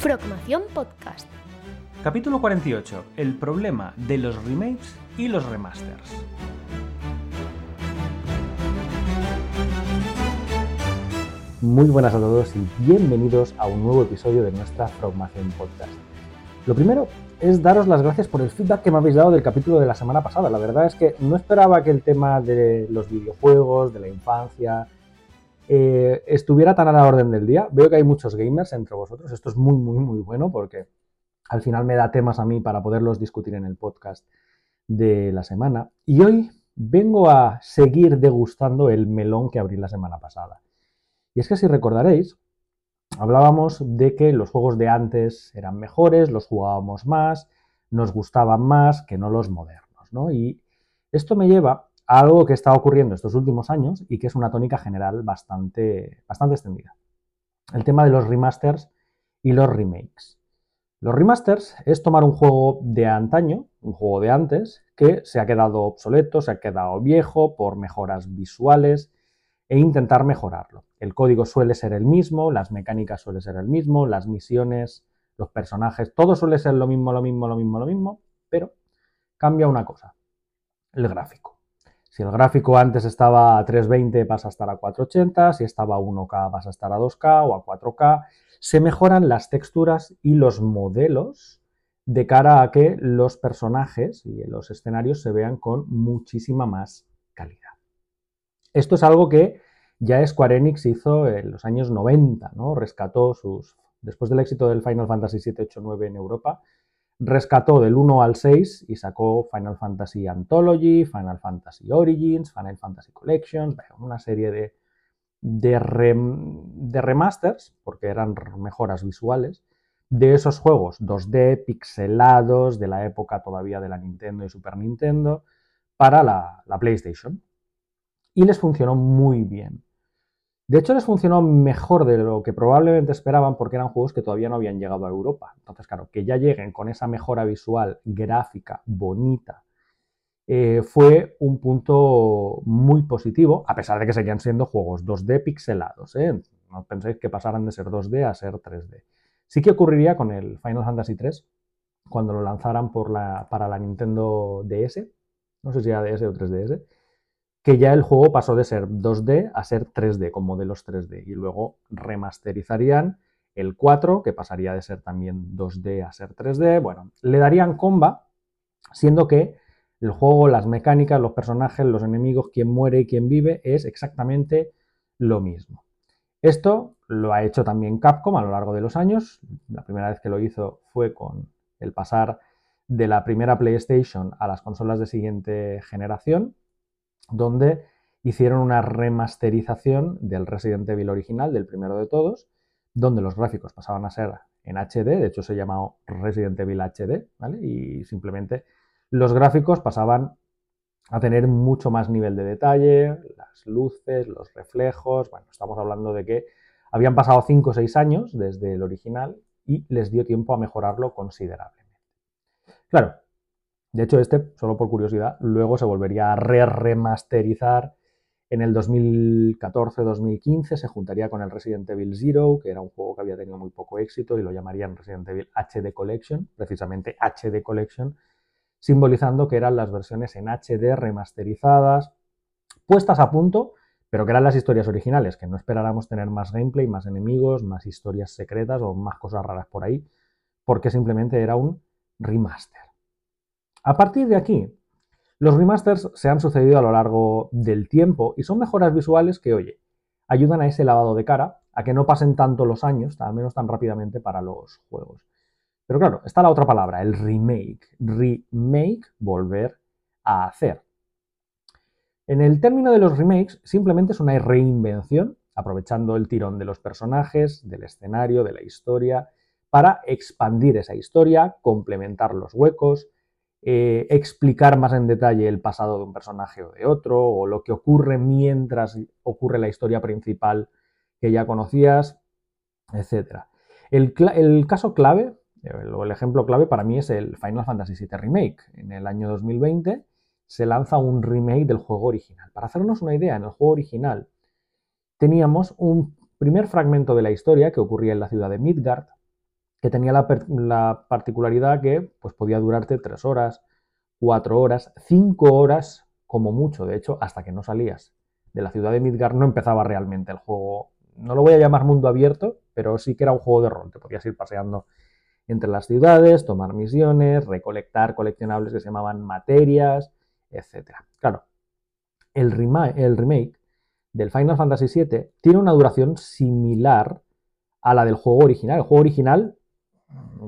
Frogmación Podcast. Capítulo 48. El problema de los remakes y los remasters. Muy buenas a todos y bienvenidos a un nuevo episodio de nuestra Frogmación Podcast. Lo primero es daros las gracias por el feedback que me habéis dado del capítulo de la semana pasada. La verdad es que no esperaba que el tema de los videojuegos, de la infancia, eh, estuviera tan a la orden del día. Veo que hay muchos gamers entre vosotros. Esto es muy, muy, muy bueno porque al final me da temas a mí para poderlos discutir en el podcast de la semana. Y hoy vengo a seguir degustando el melón que abrí la semana pasada. Y es que si recordaréis, hablábamos de que los juegos de antes eran mejores, los jugábamos más, nos gustaban más que no los modernos, ¿no? Y esto me lleva algo que está ocurriendo estos últimos años y que es una tónica general bastante, bastante extendida. El tema de los remasters y los remakes. Los remasters es tomar un juego de antaño, un juego de antes, que se ha quedado obsoleto, se ha quedado viejo por mejoras visuales, e intentar mejorarlo. El código suele ser el mismo, las mecánicas suelen ser el mismo, las misiones, los personajes, todo suele ser lo mismo, lo mismo, lo mismo, lo mismo, pero cambia una cosa, el gráfico. Si el gráfico antes estaba a 320 pasa a estar a 480, si estaba a 1K pasa a estar a 2K o a 4K, se mejoran las texturas y los modelos de cara a que los personajes y los escenarios se vean con muchísima más calidad. Esto es algo que ya Square Enix hizo en los años 90, ¿no? Rescató sus. Después del éxito del Final Fantasy VII, 8, 9 en Europa, rescató del 1 al 6 y sacó Final Fantasy Anthology, Final Fantasy Origins, Final Fantasy Collections, una serie de, de, remasters, porque eran mejoras visuales, de esos juegos 2D, pixelados, de la época todavía de la Nintendo y Super Nintendo, para la PlayStation y les funcionó muy bien. De hecho, les funcionó mejor de lo que probablemente esperaban porque eran juegos que todavía no habían llegado a Europa. Entonces, claro, que ya lleguen con esa mejora visual, gráfica, bonita, eh, fue un punto muy positivo, a pesar de que seguían siendo juegos 2D pixelados. ¿eh? No penséis que pasaran de ser 2D a ser 3D. Sí que ocurriría con el Final Fantasy III, cuando lo lanzaran para la Nintendo DS, no sé si era DS o 3DS, que ya el juego pasó de ser 2D a ser 3D, con modelos 3D, y luego remasterizarían el 4, que pasaría de ser también 2D a ser 3D, bueno, le darían comba, siendo que el juego, las mecánicas, los personajes, los enemigos, quién muere y quién vive, es exactamente lo mismo. Esto lo ha hecho también Capcom a lo largo de los años. La primera vez que lo hizo fue con el pasar de la primera PlayStation a las consolas de siguiente generación, donde hicieron una remasterización del Resident Evil original, del primero de todos, donde los gráficos pasaban a ser en HD, de hecho se llamaba Resident Evil HD, ¿vale? Y simplemente los gráficos pasaban a tener mucho más nivel de detalle, las luces, los reflejos, bueno, estamos hablando de que habían pasado 5 o 6 años desde el original y les dio tiempo a mejorarlo considerablemente. Claro, de hecho, este, solo por curiosidad, luego se volvería a re-remasterizar en el 2014-2015, se juntaría con el Resident Evil Zero, que era un juego que había tenido muy poco éxito y lo llamarían Resident Evil HD Collection, precisamente HD Collection, simbolizando que eran las versiones en HD remasterizadas, puestas a punto, pero que eran las historias originales, que no esperáramos tener más gameplay, más enemigos, más historias secretas o más cosas raras por ahí, porque simplemente era un remaster. A partir de aquí, los remasters se han sucedido a lo largo del tiempo y son mejoras visuales que, oye, ayudan a ese lavado de cara, a que no pasen tanto los años, al menos tan rápidamente para los juegos. Pero claro, está la otra palabra, el remake. Remake, volver a hacer. En el término de los remakes, simplemente es una reinvención, aprovechando el tirón de los personajes, del escenario, de la historia, para expandir esa historia, complementar los huecos, eh, explicar más en detalle el pasado de un personaje o de otro, o lo que ocurre mientras ocurre la historia principal que ya conocías, etc. El, caso clave, o el ejemplo clave para mí es el Final Fantasy VII Remake. En el año 2020 se lanza un remake del juego original. Para hacernos una idea, en el juego original teníamos un primer fragmento de la historia que ocurría en la ciudad de Midgard, que tenía la, particularidad que pues, podía durarte 3 horas, 4 horas, 5 horas como mucho. De hecho, hasta que no salías de la ciudad de Midgar no empezaba realmente el juego. No lo voy a llamar mundo abierto, pero sí que era un juego de rol. Te podías ir paseando entre las ciudades, tomar misiones, recolectar coleccionables que se llamaban materias, etc. Claro, el, el remake del Final Fantasy VII tiene una duración similar a la del juego original. El juego original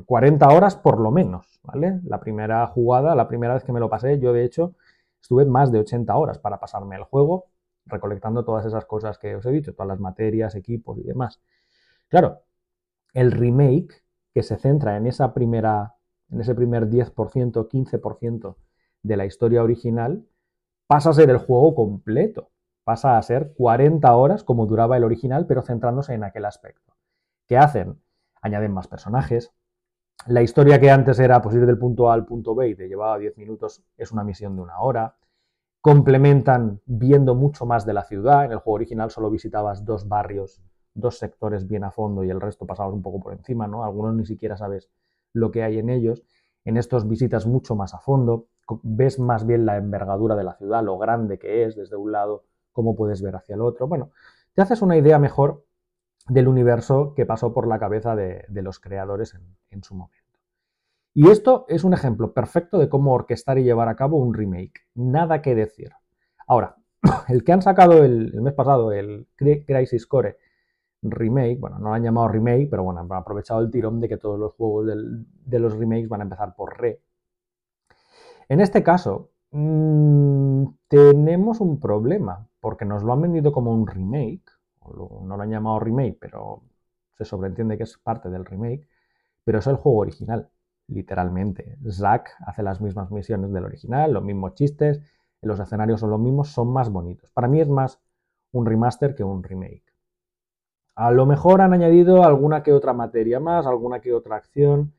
40 horas por lo menos, ¿vale? La primera jugada, la primera vez que me lo pasé, yo de hecho estuve más de 80 horas para pasarme el juego, recolectando todas esas cosas que os he dicho, todas las materias, equipos y demás. Claro, el remake que se centra en esa primera en ese primer 10%, 15% de la historia original, pasa a ser el juego completo. Pasa a ser 40 horas como duraba el original, pero centrándose en aquel aspecto. ¿Qué hacen? Añaden más personajes. La historia que antes era pues, ir del punto A al punto B y te llevaba 10 minutos es una misión de una hora. Complementan viendo mucho más de la ciudad. En el juego original solo visitabas dos barrios, dos sectores bien a fondo y el resto pasabas un poco por encima, ¿no? Algunos ni siquiera sabes lo que hay en ellos. En estos visitas mucho más a fondo, ves más bien la envergadura de la ciudad, lo grande que es desde un lado, cómo puedes ver hacia el otro. Bueno, te haces una idea mejor del universo que pasó por la cabeza de, los creadores en, su momento. Y esto es un ejemplo perfecto de cómo orquestar y llevar a cabo un remake. Nada que decir. Ahora, el que han sacado el, mes pasado, el Crisis Core remake, bueno, no lo han llamado remake, pero bueno, han aprovechado el tirón de que todos los juegos de los remakes van a empezar por re. En este caso, mm, tenemos un problema, porque nos lo han vendido como un remake, no lo han llamado remake, pero se sobreentiende que es parte del remake, pero es el juego original, literalmente. Zack hace las mismas misiones del original, los mismos chistes, los escenarios son los mismos, son más bonitos. Para mí es más un remaster que un remake. A lo mejor han añadido alguna que otra materia más, alguna que otra acción,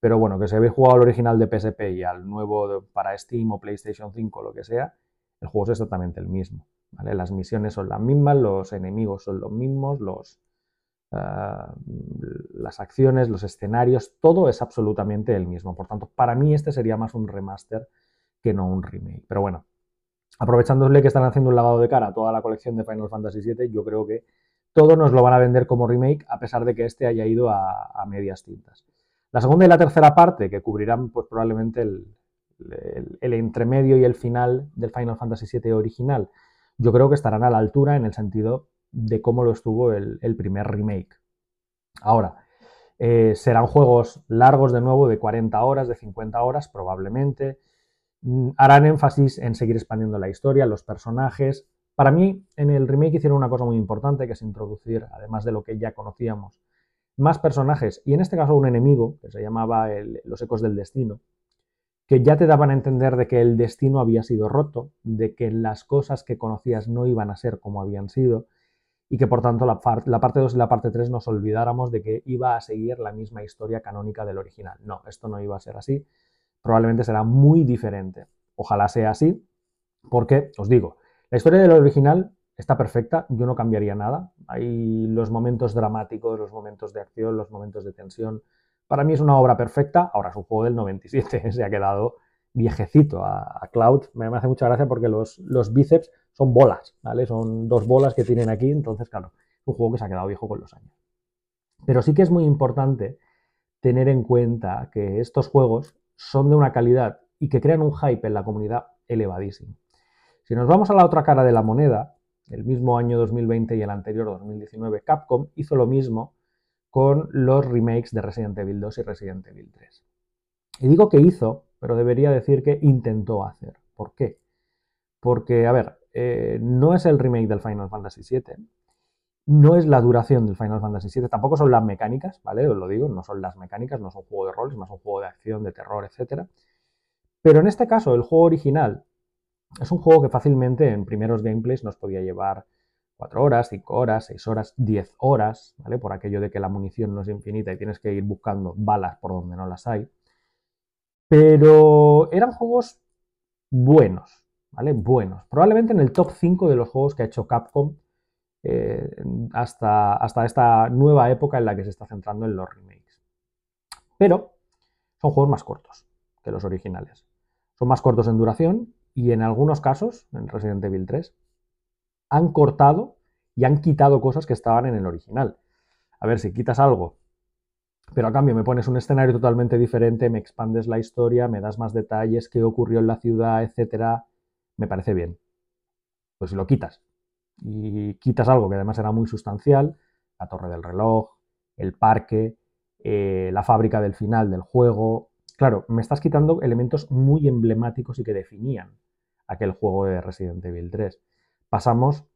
pero bueno, que si habéis jugado al original de PSP y al nuevo para Steam o PlayStation 5 o lo que sea, el juego es exactamente el mismo. Las misiones son las mismas, los enemigos son los mismos, los, ah, las acciones, los escenarios, todo es absolutamente el mismo. Por tanto, para mí este sería más un remaster que no un remake. Pero bueno, aprovechándole que están haciendo un lavado de cara a toda la colección de Final Fantasy VII, yo creo que todo nos lo van a vender como remake, a pesar de que este haya ido a, medias tintas. La segunda y la tercera parte, que cubrirán pues, probablemente el, el, entremedio y el final del Final Fantasy VII original, yo creo que estarán a la altura en el sentido de cómo lo estuvo el, primer remake. Ahora, eh, serán juegos largos de nuevo, de 40 horas, de 50 horas probablemente. Mm, harán énfasis en seguir expandiendo la historia, los personajes. Para mí, en el remake hicieron una cosa muy importante, que es introducir, además de lo que ya conocíamos, más personajes, y en este caso un enemigo, que se llamaba los ecos del destino, que ya te daban a entender de que el destino había sido roto, de que las cosas que conocías no iban a ser como habían sido, y que por tanto la, parte 2 y la parte 3 nos olvidáramos de que iba a seguir la misma historia canónica del original. No, esto no iba a ser así, probablemente será muy diferente. Ojalá sea así, porque, os digo, la historia del original está perfecta, yo no cambiaría nada. Hay los momentos dramáticos, los momentos de acción, los momentos de tensión, para mí es una obra perfecta, ahora es un juego del 97, se ha quedado viejecito a, Cloud. Me, hace mucha gracia porque los, los, bíceps son bolas, ¿vale? Son dos bolas que tienen aquí, entonces, claro, es un juego que se ha quedado viejo con los años. Pero sí que es muy importante tener en cuenta que estos juegos son de una calidad y que crean un hype en la comunidad elevadísimo. Si nos vamos a la otra cara de la moneda, el mismo año 2020 y el anterior 2019, Capcom hizo lo mismo con los remakes de Resident Evil 2 y Resident Evil 3. Y digo que hizo, pero debería decir que intentó hacer. ¿Por qué? Porque, a ver, eh, no es el remake del Final Fantasy VII, no es la duración del Final Fantasy VII, tampoco son las mecánicas, ¿vale? Os lo digo, no son las mecánicas, no es un juego de rol, es más un juego de acción, de terror, etc. Pero en este caso, el juego original es un juego que fácilmente en primeros gameplays nos podía llevar 4 horas, 5 horas, 6 horas, 10 horas, ¿vale? Por aquello de que la munición no es infinita y tienes que ir buscando balas por donde no las hay. Pero eran juegos buenos, ¿vale? Buenos. Probablemente en el top 5 de los juegos que ha hecho Capcom eh, hasta, hasta esta nueva época en la que se está centrando en los remakes. pero son juegos más cortos que los originales. Son más cortos en duración y en algunos casos, en Resident Evil 3, han cortado y han quitado cosas que estaban en el original. A ver, si quitas algo, pero a cambio me pones un escenario totalmente diferente, me expandes la historia, me das más detalles, qué ocurrió en la ciudad, etcétera, me parece bien. Pues lo quitas y quitas algo que además era muy sustancial, la torre del reloj, el parque, eh, la fábrica del final del juego, claro, me estás quitando elementos muy emblemáticos y que definían aquel juego de Resident Evil 3. Pasamos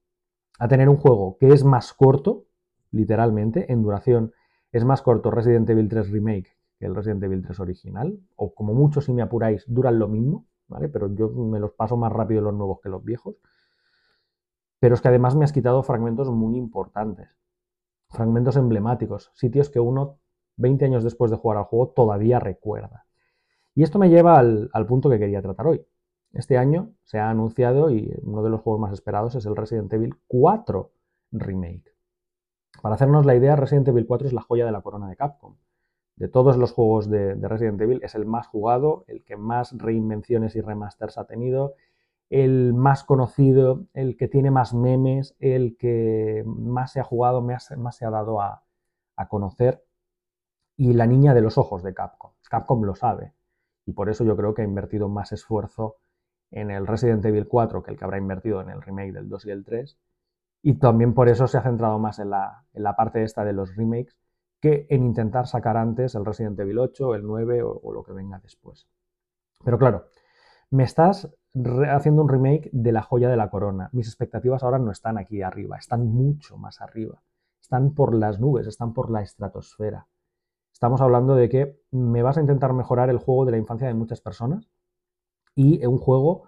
a tener un juego que es más corto, literalmente, en duración. Es más corto Resident Evil 3 Remake que el Resident Evil 3 original, o como mucho si me apuráis, duran lo mismo, ¿vale? Pero yo me los paso más rápido los nuevos que los viejos. Pero es que además me has quitado fragmentos muy importantes, fragmentos emblemáticos, sitios que uno 20 años después de jugar al juego todavía recuerda. Y esto me lleva al, al punto que quería tratar hoy. Este año se ha anunciado y uno de los juegos más esperados es el Resident Evil 4 Remake. Para hacernos la idea, Resident Evil 4 es la joya de la corona de Capcom. De todos los juegos de, Resident Evil es el más jugado, el que más reinvenciones y remasters ha tenido, el más conocido, el que tiene más memes, el que más se ha jugado, más, se ha dado a, a conocer y la niña de los ojos de Capcom. Capcom lo sabe y por eso yo creo que ha invertido más esfuerzo en el Resident Evil 4 que el que habrá invertido en el remake del 2 y el 3. Y también por eso se ha centrado más en la, en la parte esta de los remakes que en intentar sacar antes el Resident Evil 8, el 9 o, lo que venga después. Pero claro, me estás haciendo un remake de la joya de la corona. Mis expectativas ahora no están aquí arriba, están mucho más arriba. Están por las nubes, están por la estratosfera. Estamos hablando de que me vas a intentar mejorar el juego de la infancia de muchas personas y un juego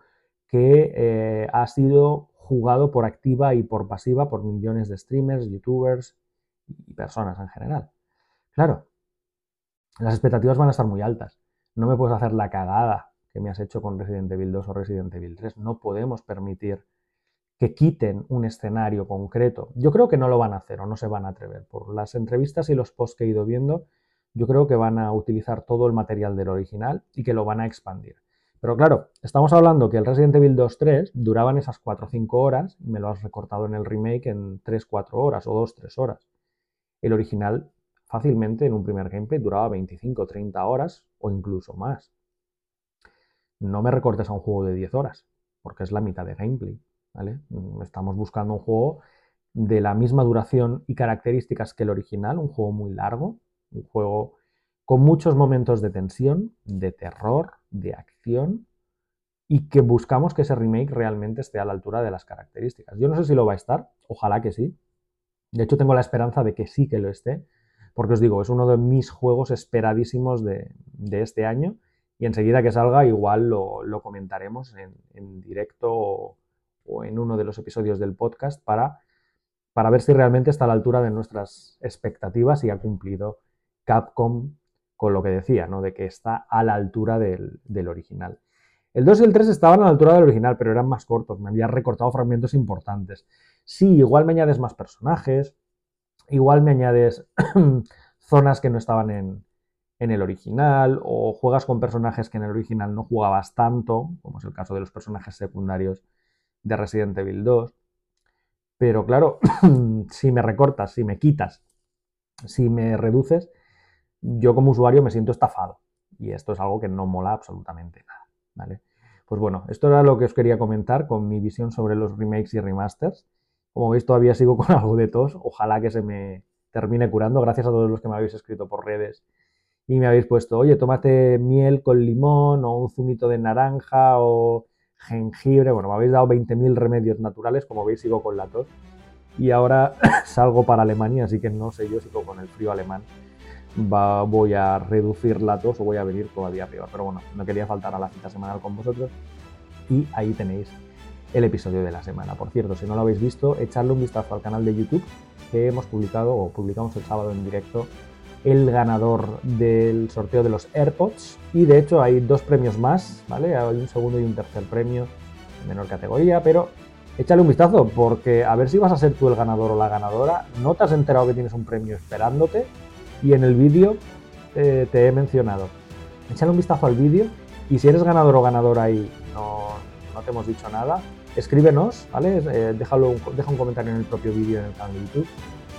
que eh, ha sido jugado por activa y por pasiva por millones de streamers, youtubers y personas en general. Claro, las expectativas van a estar muy altas. No me puedes hacer la cagada que me has hecho con Resident Evil 2 o Resident Evil 3. No podemos permitir que quiten un escenario concreto. Yo creo que no lo van a hacer o no se van a atrever. Por las entrevistas y los posts que he ido viendo, yo creo que van a utilizar todo el material del original y que lo van a expandir. Pero claro, estamos hablando que el Resident Evil 2-3 duraban esas 4 o 5 horas y me lo has recortado en el remake en 3-4 horas o 2-3 horas. El original fácilmente en un primer gameplay duraba 25 30 horas o incluso más. No me recortes a un juego de 10 horas, porque es la mitad de gameplay. ¿vale? Estamos buscando un juego de la misma duración y características que el original, un juego muy largo, un juego con muchos momentos de tensión, de terror, de acción y que buscamos que ese remake realmente esté a la altura de las características. Yo no sé si lo va a estar, ojalá que sí. De hecho, tengo la esperanza de que sí que lo esté, porque os digo, es uno de mis juegos esperadísimos de, este año y enseguida que salga igual lo, comentaremos en, directo o, o, en uno de los episodios del podcast para, para ver si realmente está a la altura de nuestras expectativas y ha cumplido Capcom con lo que decía, ¿no? De que está a la altura del, original. El 2 y el 3 estaban a la altura del original, pero eran más cortos, me había recortado fragmentos importantes. Sí, igual me añades más personajes, igual me añades zonas que no estaban en, en, el original, o juegas con personajes que en el original no jugabas tanto, como es el caso de los personajes secundarios de Resident Evil 2. Pero claro, si me recortas, si me quitas, si me reduces, yo como usuario me siento estafado. Y esto es algo que no mola absolutamente nada. ¿vale? Pues bueno, esto era lo que os quería comentar con mi visión sobre los remakes y remasters. Como veis, todavía sigo con algo de tos. Ojalá que se me termine curando. Gracias a todos los que me habéis escrito por redes y me habéis puesto, oye, tómate miel con limón o un zumito de naranja o jengibre. Bueno, me habéis dado 20.000 remedios naturales. Como veis, sigo con la tos. Y ahora salgo para Alemania, así que no sé yo, sigo con el frío alemán voy a reducir la tos o voy a venir todavía peor. Pero bueno, no quería faltar a la cita semanal con vosotros. Y ahí tenéis el episodio de la semana. Por cierto, si no lo habéis visto, echadle un vistazo al canal de YouTube que hemos publicado o publicamos el sábado en directo el ganador del sorteo de los AirPods. Y de hecho hay dos premios más, ¿vale? Hay un segundo y un tercer premio en menor categoría, pero échale un vistazo porque a ver si vas a ser tú el ganador o la ganadora. No te has enterado que tienes un premio esperándote y en el vídeo eh, te he mencionado. Échale un vistazo al vídeo y si eres ganador o ganadora y no, no te hemos dicho nada, escríbenos, ¿vale? Eh, déjalo, deja un comentario en el propio vídeo en el canal de YouTube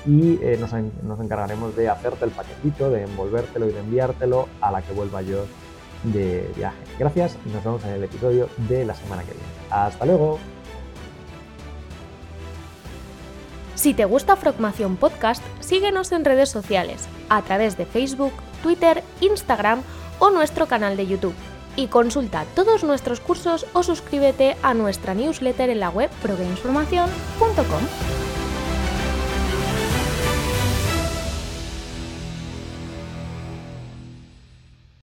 y eh, nos, nos, encargaremos de hacerte el paquetito, de envolvértelo y de enviártelo a la que vuelva yo de viaje. Gracias y nos vemos en el episodio de la semana que viene. Hasta luego. Si te gusta Frogmación Podcast, síguenos en redes sociales, a través de Facebook, Twitter, Instagram o nuestro canal de YouTube. Y consulta todos nuestros cursos o suscríbete a nuestra newsletter en la web progamesformacion.com.